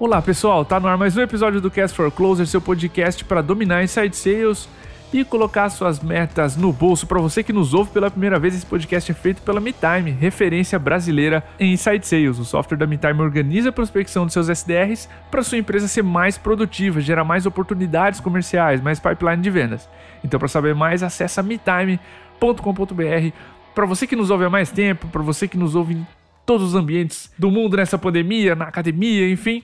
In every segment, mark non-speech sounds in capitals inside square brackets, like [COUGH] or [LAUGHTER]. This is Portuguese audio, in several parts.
Olá pessoal, tá no ar mais um episódio do Cast for Closer, seu podcast para dominar inside sales e colocar suas metas no bolso. Para você que nos ouve pela primeira vez, esse podcast é feito pela MeTime, referência brasileira em inside sales. O software da MeTime organiza a prospecção dos seus SDRs para sua empresa ser mais produtiva, gerar mais oportunidades comerciais, mais pipeline de vendas. Então, para saber mais, acessa metime.com.br. Para você que nos ouve há mais tempo, para você que nos ouve em todos os ambientes do mundo nessa pandemia, na academia, enfim,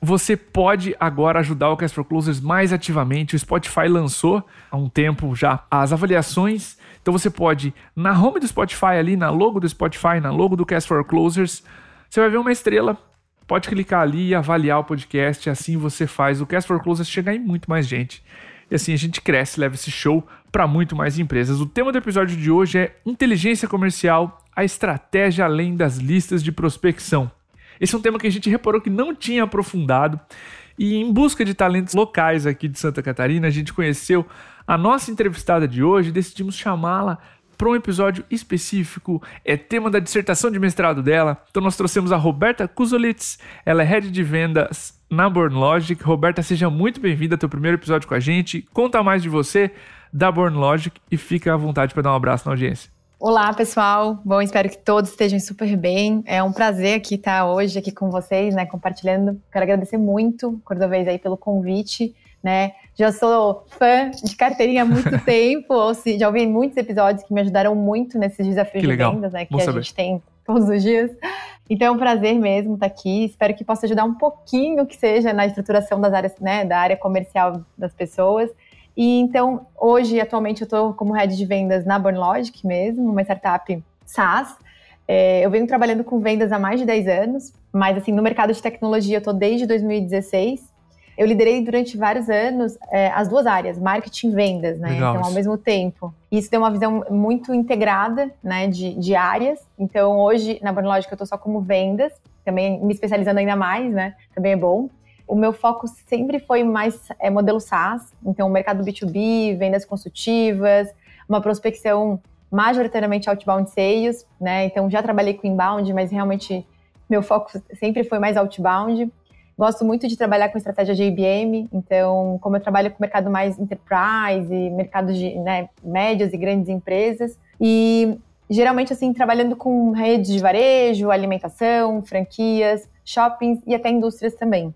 você pode agora ajudar o Cast for Closers mais ativamente. O Spotify lançou há um tempo já as avaliações. Então você pode, na home do Spotify ali, na logo do Spotify, na logo do Cast for Closers, você vai ver uma estrela. Pode clicar ali e avaliar o podcast. Assim você faz o Cast for Closers chegar em muito mais gente. E assim a gente cresce, leva esse show para muito mais empresas. O tema do episódio de hoje é inteligência comercial, a estratégia além das listas de prospecção. Esse é um tema que a gente reparou que não tinha aprofundado. E em busca de talentos locais aqui de Santa Catarina, a gente conheceu a nossa entrevistada de hoje e decidimos chamá-la para um episódio específico. É tema da dissertação de mestrado dela. Então nós trouxemos a Roberta Kuzolitz, ela é head de vendas na Born Logic. Roberta, seja muito bem-vinda ao teu primeiro episódio com a gente. Conta mais de você, da Born Logic e fica à vontade para dar um abraço na audiência. Olá, pessoal. Bom, espero que todos estejam super bem. É um prazer aqui estar hoje aqui com vocês, né, compartilhando. Quero agradecer muito, Cordovez, aí pelo convite, né? Já sou fã de carteirinha há muito [LAUGHS] tempo, ou se, já ouvi muitos episódios que me ajudaram muito nesses desafios que de legal. vendas, né, que Bom a saber. gente tem todos os dias. Então é um prazer mesmo estar aqui. Espero que possa ajudar um pouquinho que seja na estruturação das áreas, né, da área comercial das pessoas. E então, hoje, atualmente, eu estou como head de vendas na Born Logic mesmo, uma startup SaaS. É, eu venho trabalhando com vendas há mais de 10 anos, mas assim, no mercado de tecnologia eu estou desde 2016. Eu liderei durante vários anos é, as duas áreas, marketing e vendas, né? Legal então, ao mesmo tempo. Isso deu uma visão muito integrada, né, de, de áreas. Então, hoje, na Born Logic, eu estou só como vendas, também me especializando ainda mais, né? Também é bom. O meu foco sempre foi mais é, modelo SaaS, então mercado B2B, vendas consultivas, uma prospecção majoritariamente outbound sales, né? Então já trabalhei com inbound, mas realmente meu foco sempre foi mais outbound. Gosto muito de trabalhar com estratégia de IBM, então como eu trabalho com mercado mais enterprise, mercado de né, médias e grandes empresas e geralmente assim trabalhando com redes de varejo, alimentação, franquias, shoppings e até indústrias também.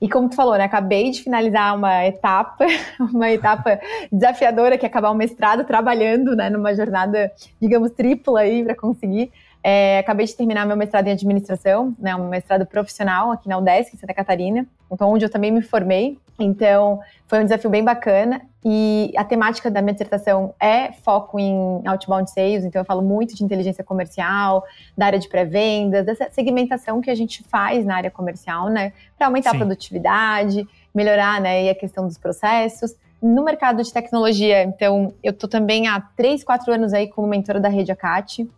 E como tu falou, né, acabei de finalizar uma etapa, [LAUGHS] uma etapa desafiadora que é acabar o mestrado trabalhando, né, numa jornada, digamos, tripla aí para conseguir. É, acabei de terminar meu mestrado em administração, né, um mestrado profissional aqui na UDESC, em Santa Catarina, então onde eu também me formei. Então, foi um desafio bem bacana. E a temática da minha dissertação é foco em outbound sales, então eu falo muito de inteligência comercial, da área de pré-vendas, dessa segmentação que a gente faz na área comercial, né, para aumentar Sim. a produtividade, melhorar, né, e a questão dos processos. No mercado de tecnologia, então, eu estou também há três, quatro anos aí como mentora da Rede Acate.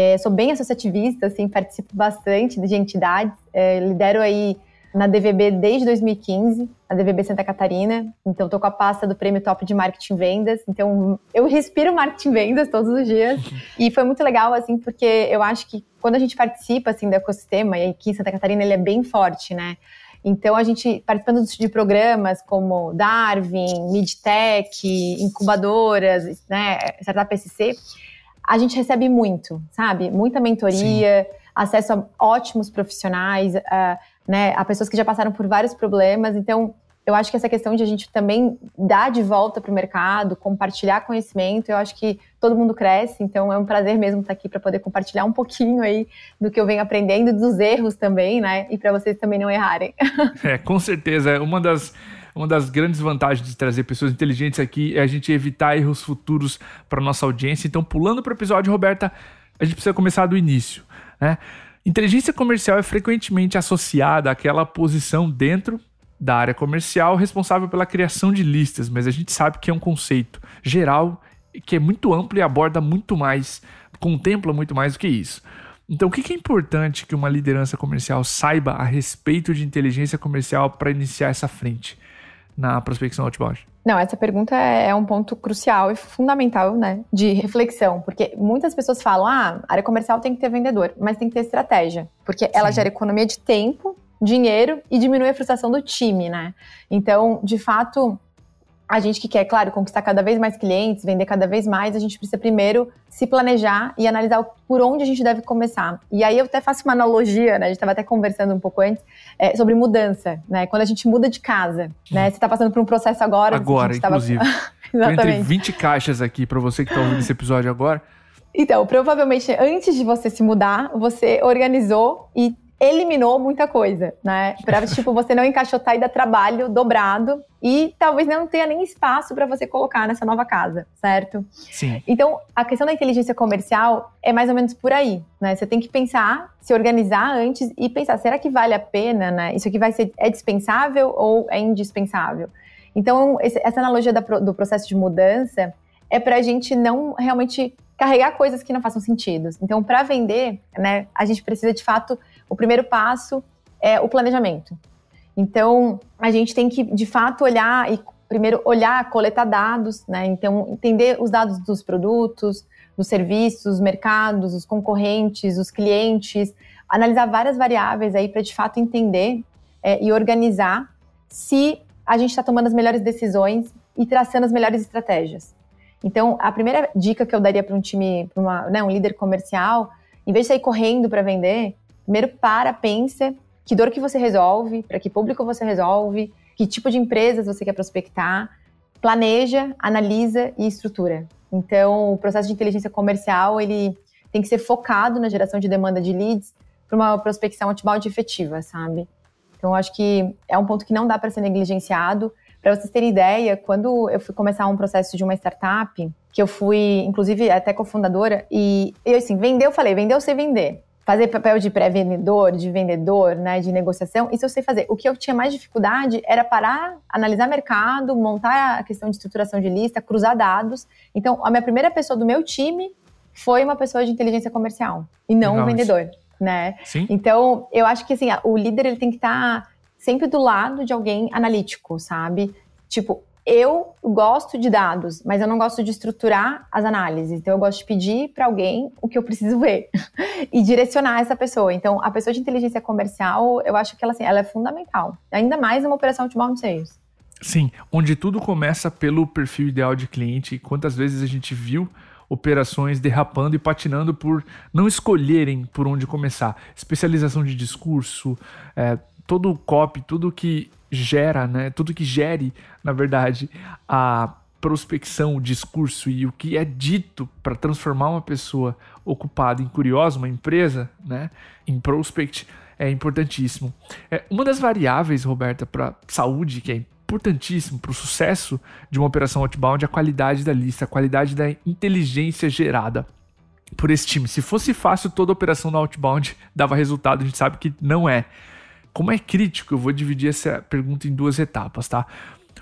É, sou bem associativista, assim, participo bastante de entidades, é, lidero aí na DVB desde 2015, a DVB Santa Catarina. Então, estou com a pasta do Prêmio Top de Marketing Vendas. Então, eu respiro marketing vendas todos os dias. E foi muito legal, assim, porque eu acho que quando a gente participa, assim, do ecossistema, e aqui em Santa Catarina ele é bem forte, né? Então, a gente, participando de programas como Darwin, Midtech, incubadoras, né, Startup SC, a gente recebe muito, sabe? Muita mentoria, acesso a ótimos profissionais, a, né, a pessoas que já passaram por vários problemas. Então, eu acho que essa questão de a gente também dar de volta para o mercado, compartilhar conhecimento, eu acho que todo mundo cresce, então é um prazer mesmo estar aqui para poder compartilhar um pouquinho aí do que eu venho aprendendo, dos erros também, né? E para vocês também não errarem. [LAUGHS] É, com certeza. É Uma das, uma das grandes vantagens de trazer pessoas inteligentes aqui é a gente evitar erros futuros para nossa audiência. Então, pulando para o episódio, Roberta, a gente precisa começar do início. Né? Inteligência comercial é frequentemente associada àquela posição dentro da área comercial responsável pela criação de listas, mas a gente sabe que é um conceito geral que é muito amplo e aborda muito mais, contempla muito mais do que isso. Então, o que é importante que uma liderança comercial saiba a respeito de inteligência comercial para iniciar essa frente na prospecção outbound? Não, essa pergunta é um ponto crucial e fundamental, né, de reflexão, porque muitas pessoas falam, ah, a área comercial tem que ter vendedor, mas tem que ter estratégia, porque ela Sim. gera economia de tempo dinheiro e diminui a frustração do time, né? Então, de fato, a gente que quer, claro, conquistar cada vez mais clientes, vender cada vez mais, a gente precisa primeiro se planejar e analisar por onde a gente deve começar. E aí eu até faço uma analogia, né? A gente estava até conversando um pouco antes é, sobre mudança, né? Quando a gente muda de casa, né? Você está passando por um processo agora. Agora, inclusive. [LAUGHS] Tava... Exatamente. Entre 20 caixas aqui para você que está ouvindo esse episódio agora. Então, provavelmente antes de você se mudar, você organizou e eliminou muita coisa, né? Para tipo você não encaixotar e dar trabalho dobrado e talvez não tenha nem espaço para você colocar nessa nova casa, certo? Sim. Então, a questão da inteligência comercial é mais ou menos por aí, né? Você tem que pensar, se organizar antes e pensar, será que vale a pena, né? Isso aqui vai ser é dispensável ou é indispensável? Então, essa analogia do processo de mudança é para a gente não realmente carregar coisas que não façam sentido. Então, para vender, né, a gente precisa de fato o primeiro passo é o planejamento. Então, a gente tem que, de fato, olhar e primeiro olhar, coletar dados, né? Então, entender os dados dos produtos, dos serviços, os mercados, os concorrentes, os clientes, analisar várias variáveis aí para de fato entender é, e organizar se a gente está tomando as melhores decisões e traçando as melhores estratégias. Então, a primeira dica que eu daria para um time, para né, um líder comercial, em vez de sair correndo para vender, Primeiro, para, pensa que dor que você resolve, para que público você resolve, que tipo de empresas você quer prospectar, planeja, analisa e estrutura. Então, o processo de inteligência comercial, ele tem que ser focado na geração de demanda de leads para uma prospecção outbound efetiva, sabe? Então, acho que é um ponto que não dá para ser negligenciado. Para vocês terem ideia, quando eu fui começar um processo de uma startup, que eu fui, inclusive, até cofundadora, e eu, assim, vender, eu falei, vender eu sei vender fazer papel de pré-vendedor, de vendedor, né, de negociação, isso eu sei fazer. O que eu tinha mais dificuldade era parar, analisar mercado, montar a questão de estruturação de lista, cruzar dados. Então, a minha primeira pessoa do meu time foi uma pessoa de inteligência comercial e não Legal, um vendedor, isso. né? Sim. Então, eu acho que assim, o líder ele tem que estar tá sempre do lado de alguém analítico, sabe? Tipo, eu gosto de dados, mas eu não gosto de estruturar as análises. Então, eu gosto de pedir para alguém o que eu preciso ver [LAUGHS] e direcionar essa pessoa. Então, a pessoa de inteligência comercial, eu acho que ela, assim, ela é fundamental. Ainda mais uma operação de bound sales. Sim, onde tudo começa pelo perfil ideal de cliente. Quantas vezes a gente viu operações derrapando e patinando por não escolherem por onde começar. Especialização de discurso, é, todo o copy, tudo que gera, né, tudo que gere, na verdade, a prospecção, o discurso e o que é dito para transformar uma pessoa ocupada em curiosa, uma empresa, né, em prospect, é importantíssimo. É, uma das variáveis, Roberta, para saúde, que é importantíssimo para o sucesso de uma operação outbound, é a qualidade da lista, a qualidade da inteligência gerada por esse time. Se fosse fácil, toda operação na outbound dava resultado, a gente sabe que não é. Como é crítico, eu vou dividir essa pergunta em duas etapas, tá?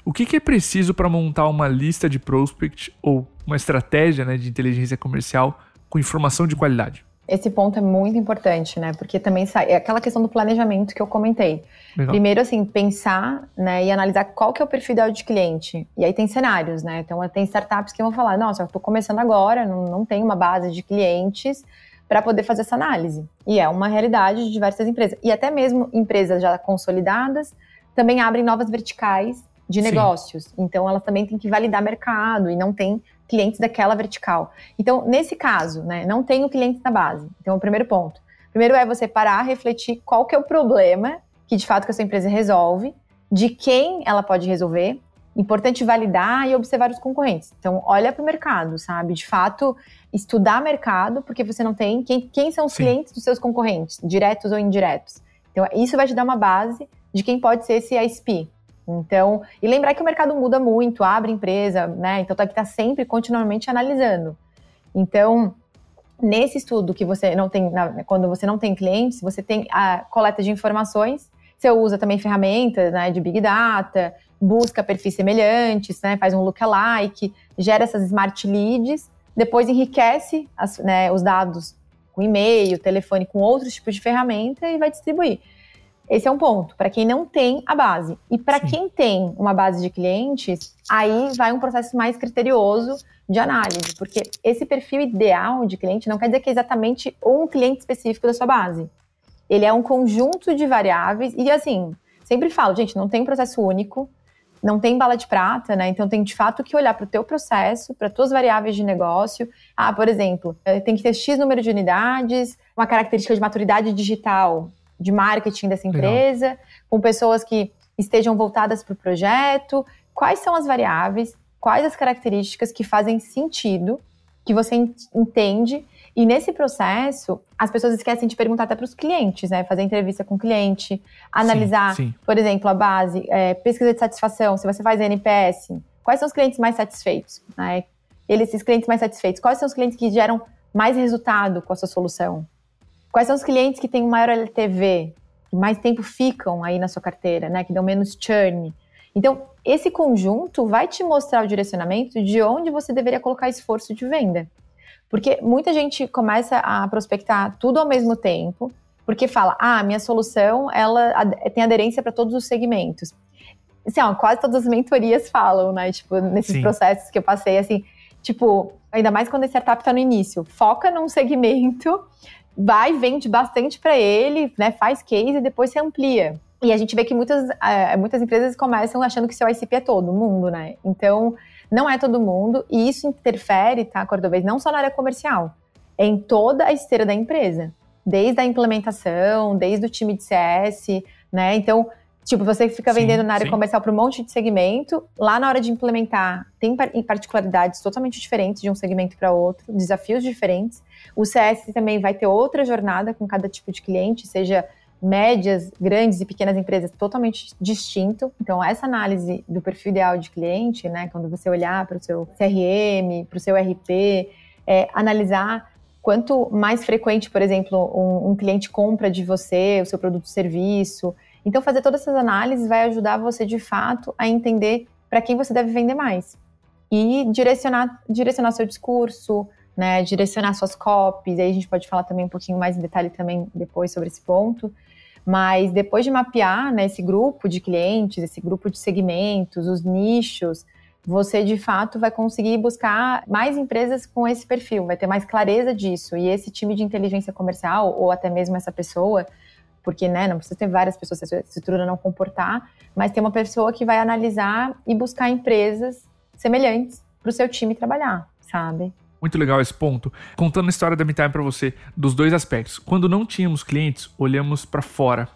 O que, que é preciso para montar uma lista de prospect ou uma estratégia né, de inteligência comercial com informação de qualidade? Esse ponto é muito importante, né? Porque também sai é aquela questão do planejamento que eu comentei. Legal. Primeiro, assim, pensar né, e analisar qual que é o perfil ideal de cliente. E aí tem cenários, né? Então, tem startups que vão falar, nossa, eu estou começando agora, não, não tenho uma base de clientes, para poder fazer essa análise. E é uma realidade de diversas empresas. E até mesmo empresas já consolidadas também abrem novas verticais de Sim. negócios. Então, elas também têm que validar mercado e não tem clientes daquela vertical. Então, nesse caso, né, não tenho clientes na base. Então, o primeiro ponto. Primeiro é você parar, refletir qual que é o problema que de fato que a sua empresa resolve, de quem ela pode resolver importante validar e observar os concorrentes. Então, olha para o mercado, sabe? De fato, estudar mercado, porque você não tem quem, quem são os Sim. clientes dos seus concorrentes, diretos ou indiretos. Então, isso vai te dar uma base de quem pode ser esse ISP. Então, e lembrar que o mercado muda muito, abre empresa, né? Então, tem que estar tá sempre continuamente analisando. Então, nesse estudo que você não tem, quando você não tem clientes, você tem a coleta de informações, você usa também ferramentas né, de Big Data, busca perfis semelhantes, né, faz um lookalike, gera essas smart leads, depois enriquece as, né, os dados com e-mail, telefone, com outros tipos de ferramenta e vai distribuir. Esse é um ponto, para quem não tem a base. E para quem tem uma base de clientes, aí vai um processo mais criterioso de análise, porque esse perfil ideal de cliente não quer dizer que é exatamente um cliente específico da sua base. Ele é um conjunto de variáveis e assim, sempre falo, gente, não tem processo único, não tem bala de prata, né? Então tem de fato que olhar para o teu processo, para tuas variáveis de negócio. Ah, por exemplo, eh, tem que ter X número de unidades, uma característica de maturidade digital, de marketing dessa empresa, Legal. com pessoas que estejam voltadas para o projeto. Quais são as variáveis? Quais as características que fazem sentido, que você entende e nesse processo, as pessoas esquecem de perguntar até para os clientes, né? Fazer entrevista com o cliente, analisar, sim, sim. por exemplo, a base, é, pesquisa de satisfação, se você faz NPS, quais são os clientes mais satisfeitos? Né? Eles, esses clientes mais satisfeitos, quais são os clientes que geram mais resultado com a sua solução? Quais são os clientes que têm um maior LTV, que mais tempo ficam aí na sua carteira, né? Que dão menos churn? Então, esse conjunto vai te mostrar o direcionamento de onde você deveria colocar esforço de venda. Porque muita gente começa a prospectar tudo ao mesmo tempo, porque fala, ah, minha solução ela tem aderência para todos os segmentos. Assim, ó, quase todas as mentorias falam, né? Tipo, nesses Sim. processos que eu passei, assim, tipo, ainda mais quando a startup está no início, foca num segmento, vai, vende bastante para ele, né? Faz case e depois se amplia. E a gente vê que muitas, é, muitas empresas começam achando que seu ICP é todo mundo, né? Então, não é todo mundo, e isso interfere, tá, Cordobês, não só na área comercial, é em toda a esteira da empresa. Desde a implementação, desde o time de CS, né? Então, tipo, você fica sim, vendendo na área sim. comercial para um monte de segmento, lá na hora de implementar, tem particularidades totalmente diferentes de um segmento para outro, desafios diferentes. O CS também vai ter outra jornada com cada tipo de cliente, seja médias, grandes e pequenas empresas totalmente distinto. Então, essa análise do perfil ideal de cliente, né, quando você olhar para o seu CRM, para o seu RP, é, analisar quanto mais frequente, por exemplo, um, um cliente compra de você, o seu produto ou serviço. Então, fazer todas essas análises vai ajudar você, de fato, a entender para quem você deve vender mais. E direcionar, direcionar seu discurso, né, direcionar suas copies, aí a gente pode falar também um pouquinho mais em detalhe também depois sobre esse ponto, mas depois de mapear né, esse grupo de clientes, esse grupo de segmentos, os nichos, você de fato vai conseguir buscar mais empresas com esse perfil, vai ter mais clareza disso. E esse time de inteligência comercial, ou até mesmo essa pessoa, porque né, não precisa ter várias pessoas se a estrutura não comportar, mas tem uma pessoa que vai analisar e buscar empresas semelhantes para o seu time trabalhar, sabe? Muito legal esse ponto. Contando a história da MeTime para você, dos dois aspectos. Quando não tínhamos clientes, olhamos para fora.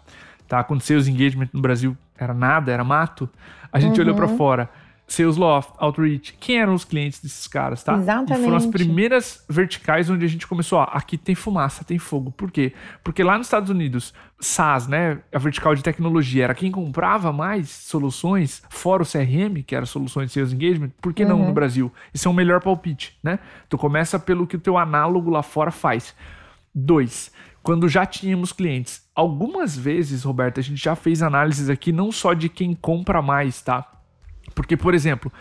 Tá? Quando sales engagement no Brasil era nada, era mato, a gente uhum. olhou para fora. Salesloft, Outreach, quem eram os clientes desses caras, tá? Exatamente. E foram as primeiras verticais onde a gente começou, ó, aqui tem fumaça, tem fogo. Por quê? Porque lá nos Estados Unidos, SaaS, né, a vertical de tecnologia, era quem comprava mais soluções, fora o CRM, que era soluções de Sales Engagement, por que uhum. não no Brasil? Isso é um melhor palpite, né? Tu começa pelo que o teu análogo lá fora faz. Dois, quando já tínhamos clientes. Algumas vezes, Roberto, a gente já fez análises aqui não só de quem compra mais, tá? Porque, por exemplo,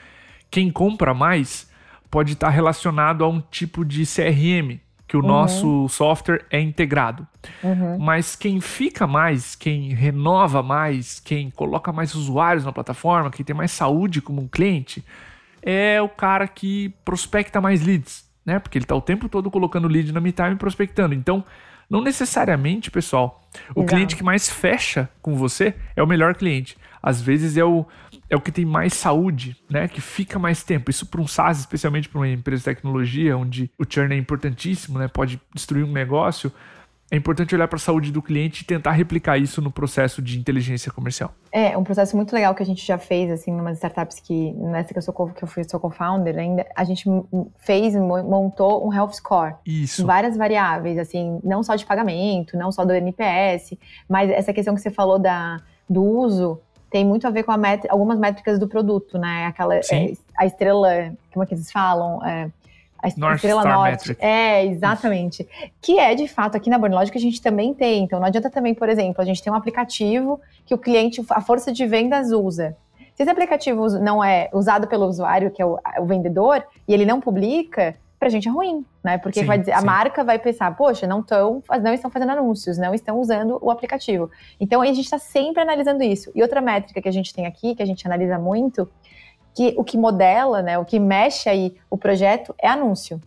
quem compra mais pode estar relacionado a um tipo de CRM que o uhum. nosso software é integrado. Uhum. Mas quem fica mais, quem renova mais, quem coloca mais usuários na plataforma, quem tem mais saúde como um cliente, é o cara que prospecta mais leads, né? Porque ele está o tempo todo colocando lead na MeTime e prospectando. Então, não necessariamente, pessoal, o Exato. cliente que mais fecha com você é o melhor cliente. Às vezes é o, é o que tem mais saúde, né? Que fica mais tempo. Isso para um SaaS, especialmente para uma empresa de tecnologia, onde o churn é importantíssimo, né? Pode destruir um negócio. É importante olhar para a saúde do cliente e tentar replicar isso no processo de inteligência comercial. É, um processo muito legal que a gente já fez, assim, em umas startups que, nessa que eu sou, que eu fui sou co-founder ainda, a gente fez, montou um health score. Isso. Várias variáveis, assim, não só de pagamento, não só do NPS, mas essa questão que você falou da, do uso tem muito a ver com met algumas métricas do produto, né? Aquela é, a estrela, como é que eles falam? É, a North estrela Star norte. Metric. É, exatamente. Isso. Que é, de fato, aqui na Bornlógica a gente também tem. Então, não adianta também, por exemplo, a gente tem um aplicativo que o cliente, a força de vendas usa. Se esse aplicativo não é usado pelo usuário, que é o, o vendedor, e ele não publica, pra gente é ruim, né? Porque sim, vai dizer, a marca vai pensar, poxa, não, tão, não estão fazendo anúncios, não estão usando o aplicativo. Então a gente está sempre analisando isso. E outra métrica que a gente tem aqui, que a gente analisa muito, que o que modela, né, o que mexe aí o projeto é anúncio.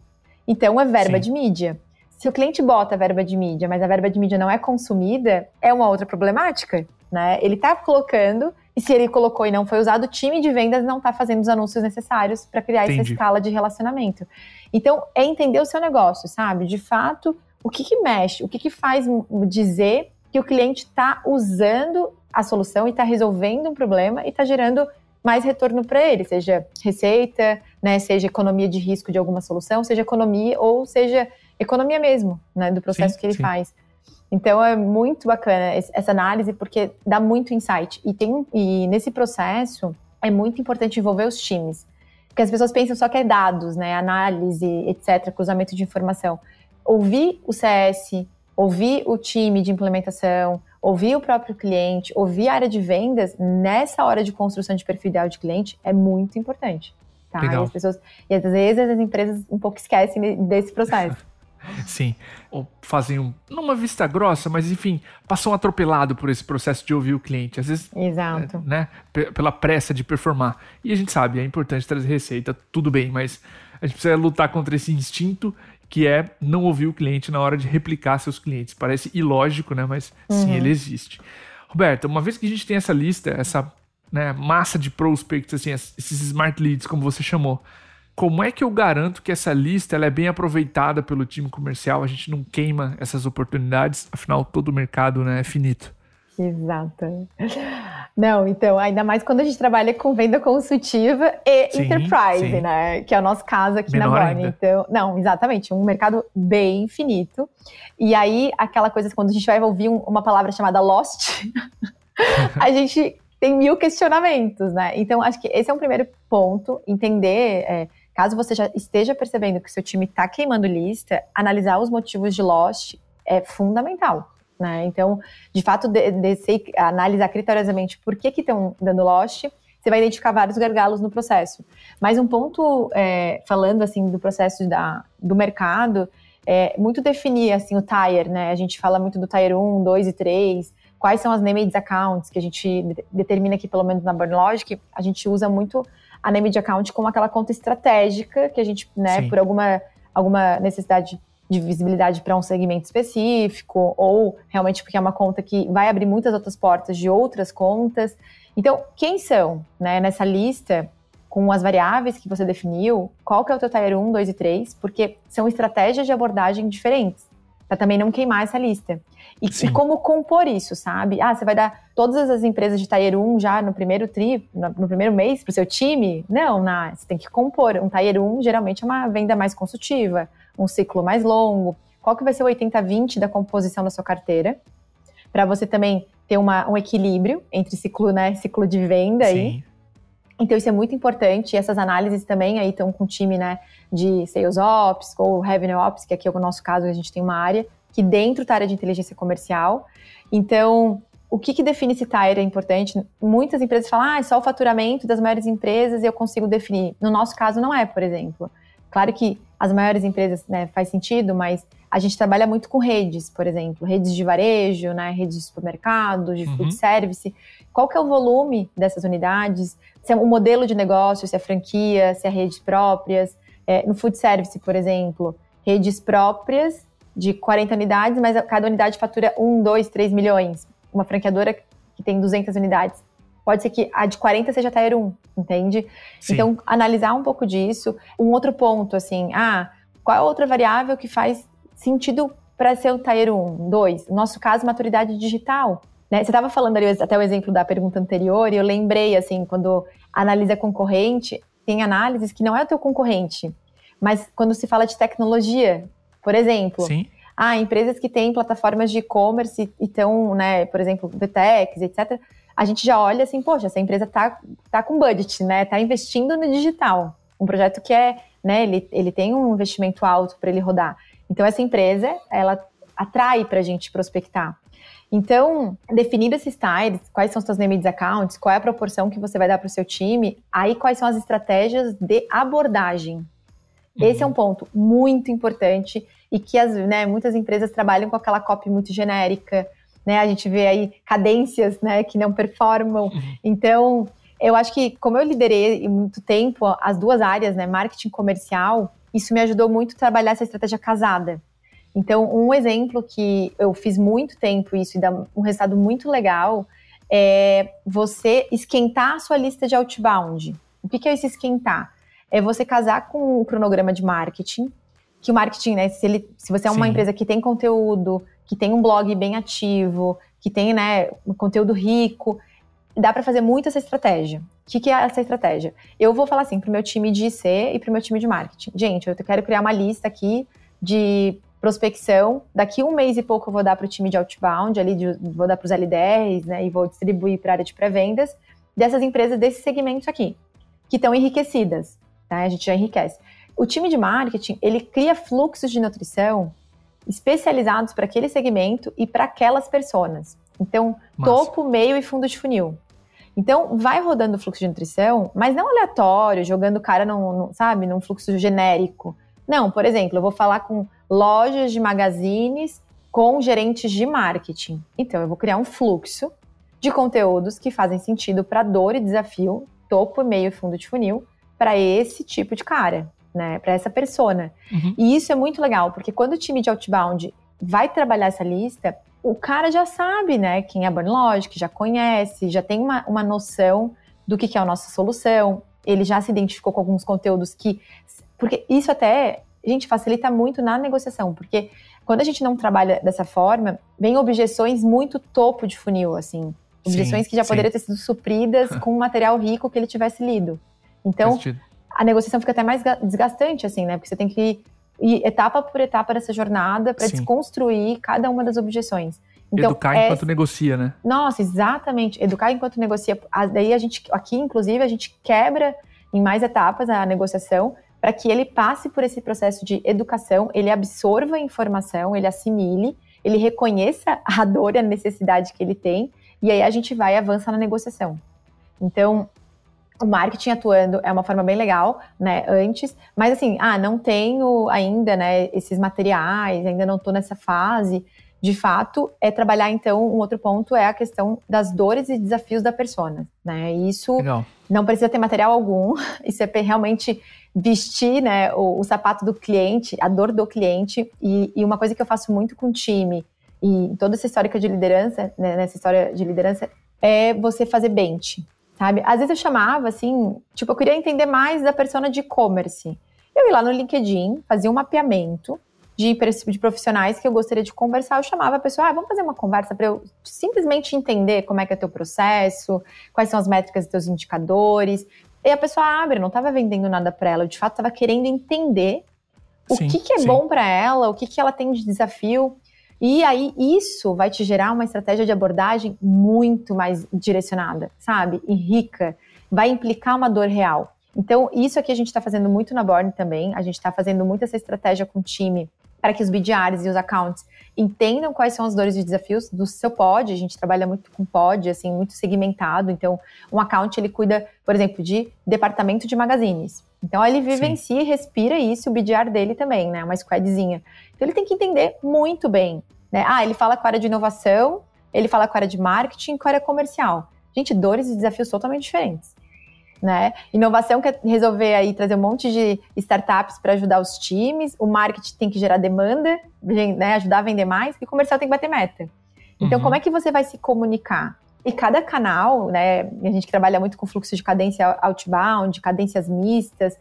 Então é verba sim. de mídia. Se o cliente bota a verba de mídia, mas a verba de mídia não é consumida, é uma outra problemática, né? Ele está colocando e se ele colocou e não foi usado, o time de vendas não está fazendo os anúncios necessários para criar Entendi. essa escala de relacionamento. Então, é entender o seu negócio, sabe? De fato, o que, que mexe, o que, que faz dizer que o cliente está usando a solução e está resolvendo um problema e está gerando mais retorno para ele, seja receita, né, seja economia de risco de alguma solução, seja economia ou seja economia mesmo, né, do processo sim, que ele sim. faz. Então é muito bacana essa análise porque dá muito insight e tem e nesse processo é muito importante envolver os times, porque as pessoas pensam só que é dados, né, análise, etc, cruzamento de informação. Ouvir o CS, ouvir o time de implementação, ouvir o próprio cliente, ouvir a área de vendas nessa hora de construção de perfil ideal de cliente é muito importante. Tá? E as pessoas e às vezes as empresas um pouco esquecem desse processo. [LAUGHS] Sim. Ou fazem um, numa vista grossa, mas enfim, passam atropelado por esse processo de ouvir o cliente. Às vezes, Exato. né, pela pressa de performar. E a gente sabe, é importante trazer receita, tudo bem, mas a gente precisa lutar contra esse instinto que é não ouvir o cliente na hora de replicar seus clientes. Parece ilógico, né, mas uhum. sim, ele existe. Roberta, uma vez que a gente tem essa lista, essa né, massa de prospects, assim, esses smart leads, como você chamou, como é que eu garanto que essa lista ela é bem aproveitada pelo time comercial? A gente não queima essas oportunidades, afinal, todo o mercado né, é finito. Exato. Não, então, ainda mais quando a gente trabalha com venda consultiva e sim, enterprise, sim. né? Que é o nosso caso aqui Menor na Borne. Então, não, exatamente, um mercado bem infinito. E aí, aquela coisa, quando a gente vai ouvir uma palavra chamada lost, [LAUGHS] a gente tem mil questionamentos, né? Então, acho que esse é um primeiro ponto, entender. É, Caso você já esteja percebendo que seu time está queimando lista, analisar os motivos de lost é fundamental. Né? Então, de fato, descer, analisar criteriosamente por que estão dando lost, você vai identificar vários gargalos no processo. Mas um ponto, é, falando assim do processo da, do mercado, é muito definir assim o tire, né? A gente fala muito do tire 1, 2 e 3, quais são as named accounts que a gente determina aqui, pelo menos na Burn Logic, a gente usa muito a Named Account como aquela conta estratégica que a gente, né, Sim. por alguma, alguma necessidade de visibilidade para um segmento específico, ou realmente porque é uma conta que vai abrir muitas outras portas de outras contas. Então, quem são, né, nessa lista, com as variáveis que você definiu, qual que é o teu Tier 1, 2 e 3, porque são estratégias de abordagem diferentes para também não queimar essa lista. E, e, como compor isso, sabe? Ah, você vai dar todas as empresas de Tier 1 já no primeiro tri, no, primeiro mês para o seu time? Não, não, você tem que compor. Um Tier 1 geralmente é uma venda mais consultiva, um ciclo mais longo. Qual que vai ser o 80-20 da composição da sua carteira? Para você também ter uma, um equilíbrio entre ciclo, né, ciclo de venda Sim. aí. Então isso é muito importante. E essas análises também aí estão com o time, né, de Sales Ops ou Revenue Ops, que aqui é o nosso caso, a gente tem uma área que dentro está a área de inteligência comercial. Então, o que, que define se TIRE é importante? Muitas empresas falam, ah, é só o faturamento das maiores empresas e eu consigo definir. No nosso caso, não é, por exemplo. Claro que as maiores empresas né, faz sentido, mas a gente trabalha muito com redes, por exemplo, redes de varejo, né, redes de supermercado, de uhum. food service. Qual que é o volume dessas unidades? Se é o um modelo de negócio, se é franquia, se é redes próprias. É, no food service, por exemplo, redes próprias de 40 unidades, mas cada unidade fatura 1, 2, 3 milhões. Uma franqueadora que tem 200 unidades. Pode ser que a de 40 seja Tier 1, entende? Sim. Então, analisar um pouco disso. Um outro ponto, assim, ah, qual é a outra variável que faz sentido para ser o Tier 1? 2. No nosso caso, maturidade digital. Né? Você estava falando ali até o exemplo da pergunta anterior, e eu lembrei, assim, quando analisa concorrente, tem análises que não é o teu concorrente, mas quando se fala de tecnologia, por exemplo, Sim. Ah, empresas que têm plataformas de e-commerce e estão, né, por exemplo, VTEX, etc., a gente já olha assim, poxa, essa empresa tá, tá com budget, né? Tá investindo no digital. Um projeto que é, né, ele, ele tem um investimento alto para ele rodar. Então, essa empresa, ela atrai para a gente prospectar. Então, definido esses styles, quais são os seus named accounts, qual é a proporção que você vai dar para o seu time, aí quais são as estratégias de abordagem. Uhum. Esse é um ponto muito importante e que as, né, muitas empresas trabalham com aquela copy muito genérica, né? A gente vê aí cadências, né, que não performam. Uhum. Então, eu acho que como eu liderei muito tempo as duas áreas, né, marketing comercial, isso me ajudou muito a trabalhar essa estratégia casada. Então, um exemplo que eu fiz muito tempo isso e dá um resultado muito legal é você esquentar a sua lista de outbound. O que, é esse esquentar? É você casar com o cronograma de marketing, que o marketing, né, se, ele, se você é uma Sim. empresa que tem conteúdo, que tem um blog bem ativo, que tem, né, um conteúdo rico, dá para fazer muito essa estratégia. O que, que, é essa estratégia? Eu vou falar assim para o meu time de IC e para o meu time de marketing. Gente, eu quero criar uma lista aqui de prospecção. Daqui um mês e pouco eu vou dar para o time de outbound, ali de, vou dar para os LDRs, né, e vou distribuir para a área de pré-vendas dessas empresas desses segmentos aqui, que estão enriquecidas. Tá? A gente já enriquece. O time de marketing, ele cria fluxos de nutrição especializados para aquele segmento e para aquelas pessoas. Então, Massa. topo, meio e fundo de funil. Então, vai rodando o fluxo de nutrição, mas não aleatório, jogando o cara, num, num, sabe, num fluxo genérico. Não, por exemplo, eu vou falar com lojas de magazines com gerentes de marketing. Então, eu vou criar um fluxo de conteúdos que fazem sentido para dor e desafio, topo, meio e fundo de funil, para esse tipo de cara, né? Para essa persona. Uhum. E isso é muito legal, porque quando o time de outbound vai trabalhar essa lista, o cara já sabe, né, quem é a Burn Logic, já conhece, já tem uma, uma noção do que, que é a nossa solução. Ele já se identificou com alguns conteúdos que. Porque isso até gente, facilita muito na negociação, porque quando a gente não trabalha dessa forma, vem objeções muito topo de funil, assim. Objeções sim, que já poderiam ter sido supridas com um material rico que ele tivesse lido. Então, a negociação fica até mais desgastante, assim, né? Porque você tem que ir etapa por etapa dessa jornada para desconstruir cada uma das objeções. Então, Educar é... enquanto negocia, né? Nossa, exatamente. Educar enquanto negocia. Daí a gente, aqui, inclusive, a gente quebra em mais etapas a negociação para que ele passe por esse processo de educação, ele absorva a informação, ele assimile, ele reconheça a dor e a necessidade que ele tem, e aí a gente vai e avança na negociação. Então, o marketing atuando é uma forma bem legal, né, antes, mas assim, ah, não tenho ainda, né, esses materiais, ainda não estou nessa fase, de fato, é trabalhar, então, um outro ponto é a questão das dores e desafios da persona, né, isso legal. não precisa ter material algum, [LAUGHS] isso é realmente vestir né, o, o, sapato do cliente, a dor do cliente. E, e, uma coisa que eu faço muito com o time, e toda essa história de liderança, né, nessa história de liderança, é você fazer bench, sabe? Às vezes eu chamava, assim, tipo, eu queria entender mais da persona de e-commerce. Eu ia lá no LinkedIn, fazia um mapeamento de, de profissionais que eu gostaria de conversar, eu chamava a pessoa, ah, vamos fazer uma conversa para eu simplesmente entender como é que é teu processo, quais são as métricas dos teus indicadores, e a pessoa abre, não estava vendendo nada para ela, eu de fato estava querendo entender o sim, que, que é sim. bom para ela, o que, que ela tem de desafio. E aí isso vai te gerar uma estratégia de abordagem muito mais direcionada, sabe? E rica. Vai implicar uma dor real. Então, isso aqui a gente está fazendo muito na Born também. A gente está fazendo muito essa estratégia com o time para que os BDRs e os accounts entendam quais são as dores e desafios do seu pod. A gente trabalha muito com pod, assim, muito segmentado. Então, um account ele cuida, por exemplo, de departamento de magazines. Então, ele vivencia e respira isso, o BDR dele também, né? Uma squadzinha. Então, ele tem que entender muito bem. Né? Ah, ele fala com a área de inovação, ele fala com a área de marketing, com a área comercial. Gente, dores e desafios totalmente diferentes né? Inovação quer resolver aí trazer um monte de startups para ajudar os times, o marketing tem que gerar demanda, né, ajudar a vender mais, e o comercial tem que bater meta. Então, uhum. como é que você vai se comunicar? E cada canal, né, a gente trabalha muito com fluxo de cadência outbound, cadências mistas,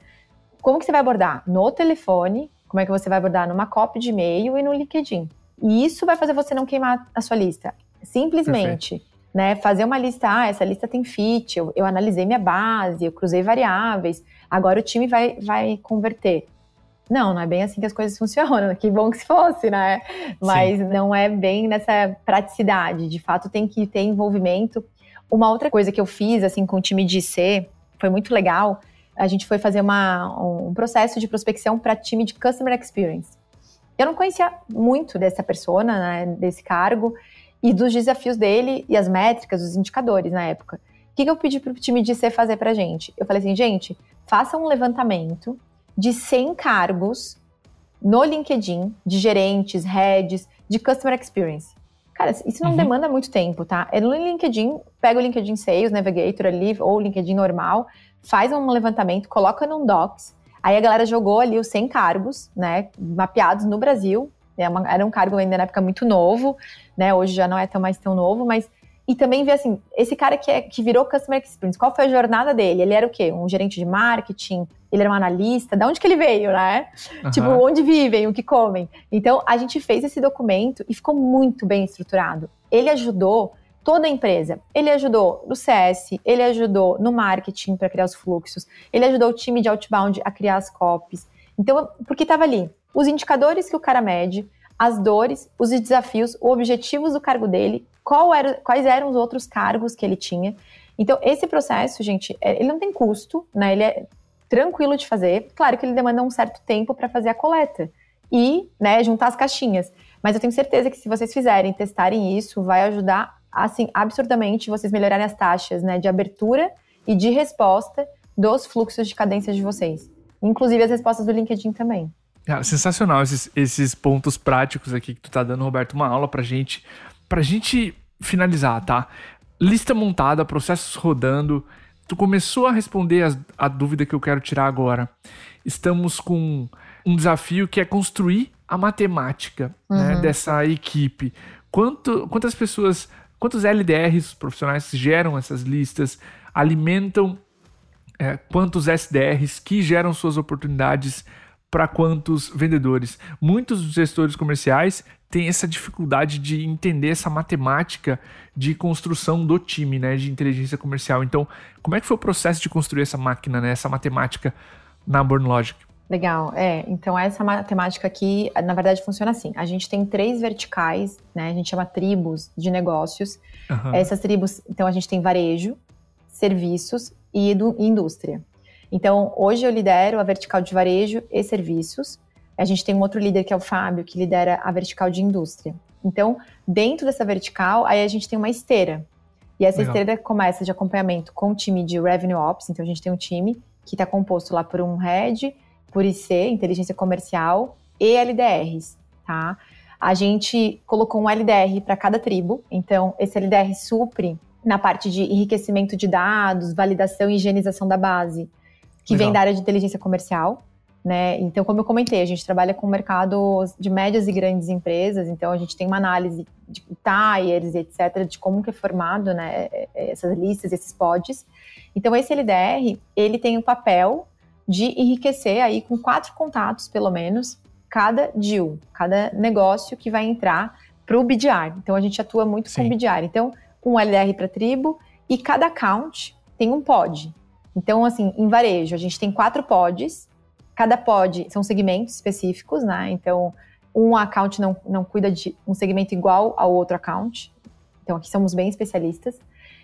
como que você vai abordar? No telefone, como é que você vai abordar numa copy de e-mail e no LinkedIn. E isso vai fazer você não queimar a sua lista. Simplesmente Perfeito né? Fazer uma lista, ah, essa lista tem fit, eu, eu analisei minha base, eu cruzei variáveis, agora o time vai, vai converter. Não, não é bem assim que as coisas funcionam. [LAUGHS] Que bom que se fosse, né? Mas Sim. não é bem nessa praticidade. De fato, tem que ter envolvimento. Uma outra coisa que eu fiz, assim, com o time de C, foi muito legal. A gente foi fazer uma, um processo de prospecção para time de Customer Experience. Eu não conhecia muito dessa persona, né, desse cargo e dos desafios dele e as métricas, os indicadores na época. O que, que eu pedi para o time de C fazer para gente? Eu falei assim, gente, faça um levantamento de 100 cargos no LinkedIn, de gerentes, heads, de Customer Experience. Cara, isso não uhum. demanda muito tempo, tá? É no LinkedIn, pega o LinkedIn Sales Navigator ali, ou o LinkedIn normal, faz um levantamento, coloca num Docs, aí a galera jogou ali os 100 cargos, né, mapeados no Brasil, É era um cargo ainda na época muito novo, né? Hoje já não é tão mais tão novo, mas e também ver assim, esse cara que, é, que virou Customer Experience, qual foi a jornada dele? Ele era o quê? Um gerente de marketing? Ele era um analista? Da onde que ele veio, né? Uhum. Tipo, onde vivem, o que comem? Então, a gente fez esse documento e ficou muito bem estruturado. Ele ajudou toda a empresa. Ele ajudou no CS, ele ajudou no marketing para criar os fluxos, ele ajudou o time de outbound a criar as copies. Então, porque estava ali os indicadores que o cara mede, as dores, os desafios, os objetivos do cargo dele, era, quais eram os outros cargos que ele tinha. Então, esse processo, gente, é, ele não tem custo, né? Ele é tranquilo de fazer. Claro que ele demanda um certo tempo para fazer a coleta e, né, juntar as caixinhas. Mas eu tenho certeza que se vocês fizerem, testarem isso, vai ajudar, assim, absurdamente vocês melhorarem as taxas, né, de abertura e de resposta dos fluxos de cadência de vocês. Inclusive as respostas do LinkedIn também. Cara, sensacional esses, esses pontos práticos aqui que tu tá dando, Roberto, uma aula pra gente pra gente finalizar, tá? Lista montada, processos rodando. Tu começou a responder as, a dúvida que eu quero tirar agora. Estamos com um desafio que é construir a matemática né, uhum. né, dessa equipe. Quanto, quantas pessoas, quantos LDRs profissionais geram essas listas, alimentam é, quantos SDRs que geram suas oportunidades para quantos vendedores. Muitos gestores comerciais têm essa dificuldade de entender essa matemática de construção do time, né, de inteligência comercial. Então, como é que foi o processo de construir essa máquina, né, essa matemática na Born Logic? Legal, é. Então, essa matemática aqui, na verdade, funciona assim. A gente tem três verticais, né? A gente chama tribos de negócios. Uhum. Essas tribos, então, a gente tem varejo, serviços e indústria. Então, hoje eu lidero a vertical de varejo e serviços. A gente tem um outro líder que é o Fábio, que lidera a vertical de indústria. Então, dentro dessa vertical, aí a gente tem uma esteira. E essa Legal. esteira começa de acompanhamento com o time de Revenue Ops. Então, a gente tem um time que está composto lá por um head, por IC, inteligência comercial, e LDRs, tá? A gente colocou um LDR para cada tribo. Então, esse LDR supre na parte de enriquecimento de dados, validação e higienização da base que Legal. vem da área de inteligência comercial. Né? Então, como eu comentei, a gente trabalha com mercados de médias e grandes empresas, então a gente tem uma análise de tires, etc., de como que é formado né, essas listas, esses pods. Então, esse LDR, ele tem o papel de enriquecer aí com quatro contatos, pelo menos, cada deal, cada negócio que vai entrar para o BDR. Então, a gente atua muito Sim. com BDR. Então, um LDR para tribo e cada account tem um pod. Então, assim, em varejo, a gente tem quatro pods. Cada pod são segmentos específicos, né? Então, um account não, não cuida de um segmento igual ao outro account. Então, aqui somos bem especialistas.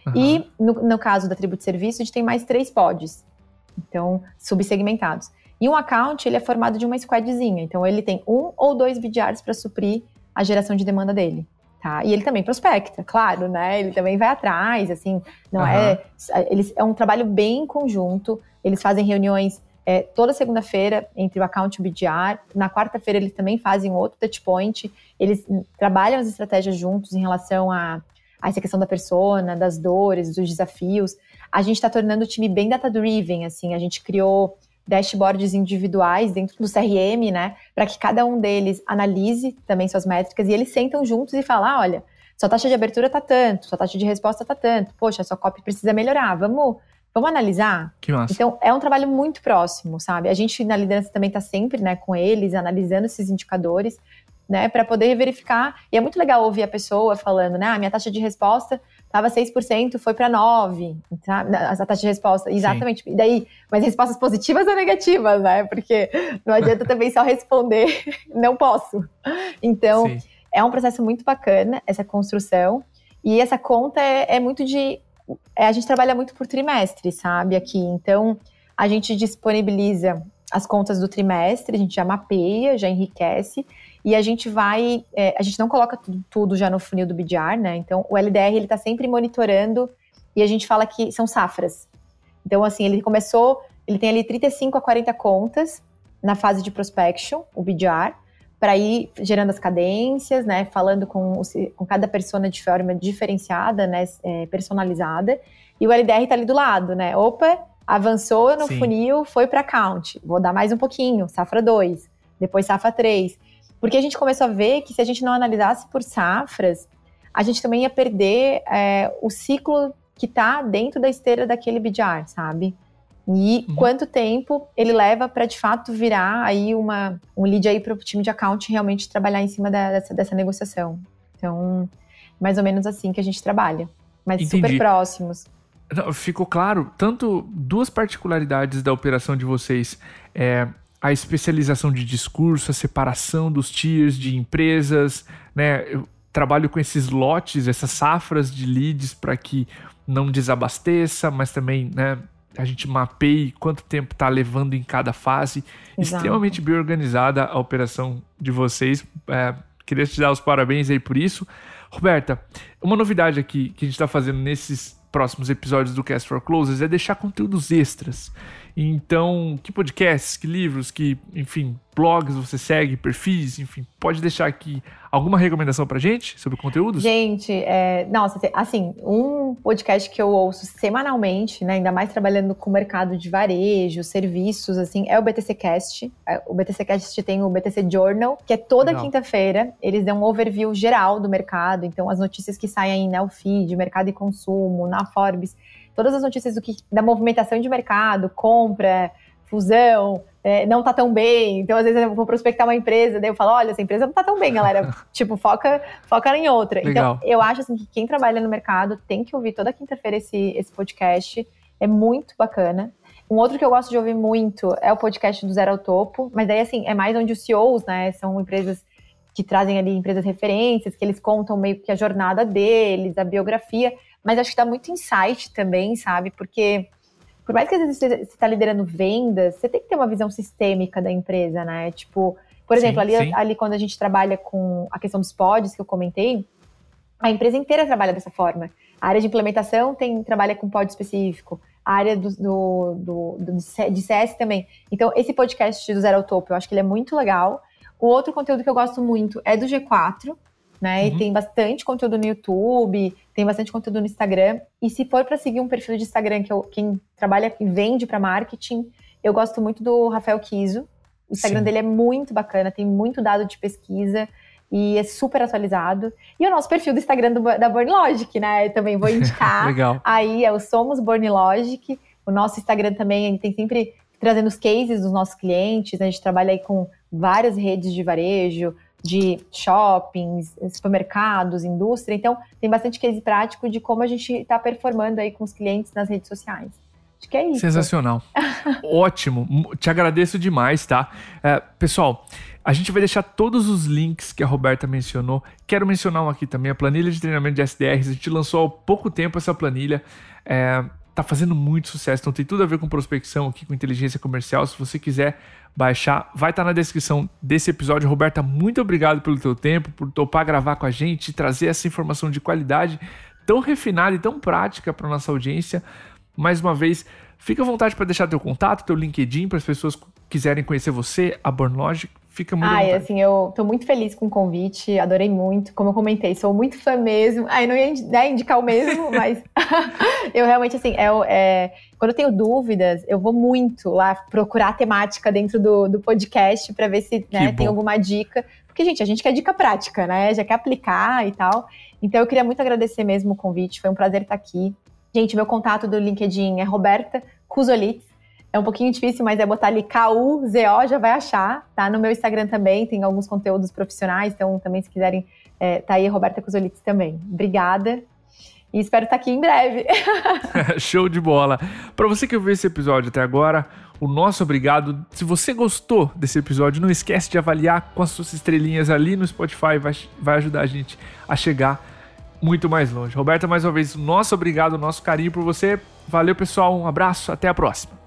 Uhum. E no, no, caso da tribo de serviço, a gente tem mais três pods. Então, subsegmentados. E um account, ele é formado de uma squadzinha. Então, ele tem um ou dois BDRs para suprir a geração de demanda dele. Tá? E ele também prospecta, claro, né? Ele também vai atrás, assim, não uhum. é. Eles, é um trabalho bem conjunto. Eles fazem reuniões é, toda segunda-feira entre o account BDR. Na quarta-feira eles também fazem outro touchpoint. Eles trabalham as estratégias juntos em relação a, a essa questão da persona, das dores, dos desafios. A gente está tornando o time bem data-driven, assim. A gente criou dashboards individuais dentro do CRM, né? Para que cada um deles analise também suas métricas e eles sentam juntos e falam: ah, olha, sua taxa de abertura tá tanto, sua taxa de resposta tá tanto, poxa, sua copy precisa melhorar, vamos. Vamos analisar? Que massa. Então, é um trabalho muito próximo, sabe? A gente na liderança também está sempre né, com eles, analisando esses indicadores, né, para poder verificar. E é muito legal ouvir a pessoa falando, né, ah, minha taxa de resposta estava 6%, foi para 9%, sabe? A taxa de resposta, exatamente. Sim. E daí, mas respostas positivas ou negativas, né? Porque não adianta também só responder, [LAUGHS] não posso. Então, Sim. é um processo muito bacana, essa construção. E essa conta é, é muito de. É, a gente trabalha muito por trimestre, sabe? Aqui. Então, a gente disponibiliza as contas do trimestre, a gente já mapeia, já enriquece e a gente vai, é, a gente não coloca tudo, tudo, já no funil do BDR, né? Então o LDR ele está sempre monitorando e a gente fala que são safras. Então assim ele começou, ele tem ali 35 a 40 contas na fase de prospection, o BDR, para ir gerando as cadências, né? Falando com, com cada persona de forma diferenciada, né? É, personalizada. E o LDR está ali do lado, né? Opa, avançou no Sim. funil, foi para account. Vou dar mais um pouquinho, safra 2, depois safra 3. Porque a gente começou a ver que se a gente não analisasse por safras, a gente também ia perder é, o ciclo que está dentro da esteira daquele BDR, sabe? E uhum. quanto tempo ele leva para de fato virar aí uma, um lead aí para o time de account realmente trabalhar em cima da, dessa, dessa negociação. Então, mais ou menos assim que a gente trabalha, mas Entendi. super próximos. Ficou claro, tanto duas particularidades da operação de vocês, é, a especialização de discurso, a separação dos tiers de empresas, né? Eu trabalho com esses lotes, essas safras de leads para que não desabasteça, mas também, né, a gente mapeie quanto tempo está levando em cada fase. Exato. Extremamente bem organizada a operação de vocês. É, queria te dar os parabéns aí por isso. Roberta, uma novidade aqui que a gente está fazendo nesses próximos episódios do Cast for Closes é deixar conteúdos extras. Então, que podcasts, que livros, que, enfim, blogs você segue, perfis, enfim, pode deixar aqui alguma recomendação pra gente sobre conteúdos? Gente, é, nossa, assim, um podcast que eu ouço semanalmente, né, ainda mais trabalhando com o mercado de varejo, serviços, assim, é o BTC Cast. É, o BTC Cast tem o BTC Journal, que é toda quinta-feira, eles dão um overview geral do mercado, então as notícias que saem aí na Feed, mercado e consumo, na Forbes, todas as notícias do que, da movimentação de mercado, compra, fusão, é, não tá tão bem. Então, às vezes, eu vou prospectar uma empresa, daí eu falo, olha, essa empresa não tá tão bem, galera. [LAUGHS] tipo, foca, foca em outra. Então, Legal. Então, eu acho assim que quem trabalha no mercado tem que ouvir toda quinta-feira esse, esse podcast. É muito bacana. Um outro que eu gosto de ouvir muito é o podcast do Zero ao Topo, mas daí, assim, é mais onde os CEOs, né, são empresas que trazem ali empresas referências, que eles contam meio que a jornada deles, a biografia mas acho que dá muito insight também, sabe? Porque por mais que às vezes você está liderando vendas, você tem que ter uma visão sistêmica da empresa, né? Tipo, por exemplo, sim, ali, sim. ali quando a gente trabalha com a questão dos pods que eu comentei, a empresa inteira trabalha dessa forma. A área de implementação tem trabalha com pod específico, a área do, do, do, do, de CS também. Então, esse podcast do Zero ao Topo, eu acho que ele é muito legal. O outro conteúdo que eu gosto muito é do G4, né? Uhum. E tem bastante conteúdo no YouTube, tem bastante conteúdo no Instagram. E se for para seguir um perfil de Instagram que eu, quem trabalha e vende para marketing, eu gosto muito do Rafael Kiso. O Instagram Sim. dele é muito bacana, tem muito dado de pesquisa e é super atualizado. E o nosso perfil do Instagram do, da Born Logic, né? Eu também vou indicar. [LAUGHS] Legal. Aí é o Somos Born Logic. O nosso Instagram também tem sempre trazendo os cases dos nossos clientes. Né? A gente trabalha aí com várias redes de varejo, de shoppings, supermercados, indústria. Então, tem bastante case prático de como a gente está performando aí com os clientes nas redes sociais. Acho que é isso. Sensacional. [LAUGHS] Ótimo. Te agradeço demais, tá? É, pessoal, a gente vai deixar todos os links que a Roberta mencionou. Quero mencionar um aqui também, a planilha de treinamento de SDRs. A gente lançou há pouco tempo essa planilha. É, tá fazendo muito sucesso, então tem tudo a ver com prospecção aqui, com inteligência comercial. Se você quiser baixar, vai estar tá na descrição desse episódio. Roberta, muito obrigado pelo teu tempo, por topar gravar com a gente, trazer essa informação de qualidade tão refinada e tão prática para nossa audiência. Mais uma vez, fica à vontade para deixar teu contato, teu LinkedIn para as pessoas quiserem conhecer você, a Bornlogic. Fica muito Ai, assim, eu tô muito feliz com o convite, adorei muito. Como eu comentei, sou muito fã mesmo. Ai, não ia né, indicar o mesmo, [LAUGHS] mas [LAUGHS] eu realmente, assim, é, é, quando eu tenho dúvidas, eu vou muito lá procurar a temática dentro do, do podcast para ver se né, tem alguma dica. Porque, gente, a gente quer dica prática, né? Já quer aplicar e tal. Então, eu queria muito agradecer mesmo o convite, foi um prazer estar aqui. Gente, meu contato do LinkedIn é Roberta Cusolitz. É um pouquinho difícil, mas é botar ali K-U-Z-O, já vai achar, tá? No meu Instagram também tem alguns conteúdos profissionais, então também se quiserem, é, tá aí Roberta Cusolitz também. Obrigada e espero estar aqui em breve. [LAUGHS] [LAUGHS] Show de bola. Para você que ouviu esse episódio até agora, o nosso obrigado. Se você gostou desse episódio, não esquece de avaliar com as suas estrelinhas ali no Spotify, vai, vai ajudar a gente a chegar muito mais longe. Roberta, mais uma vez, nosso obrigado, nosso carinho por você. Valeu, pessoal. Um abraço, até a próxima.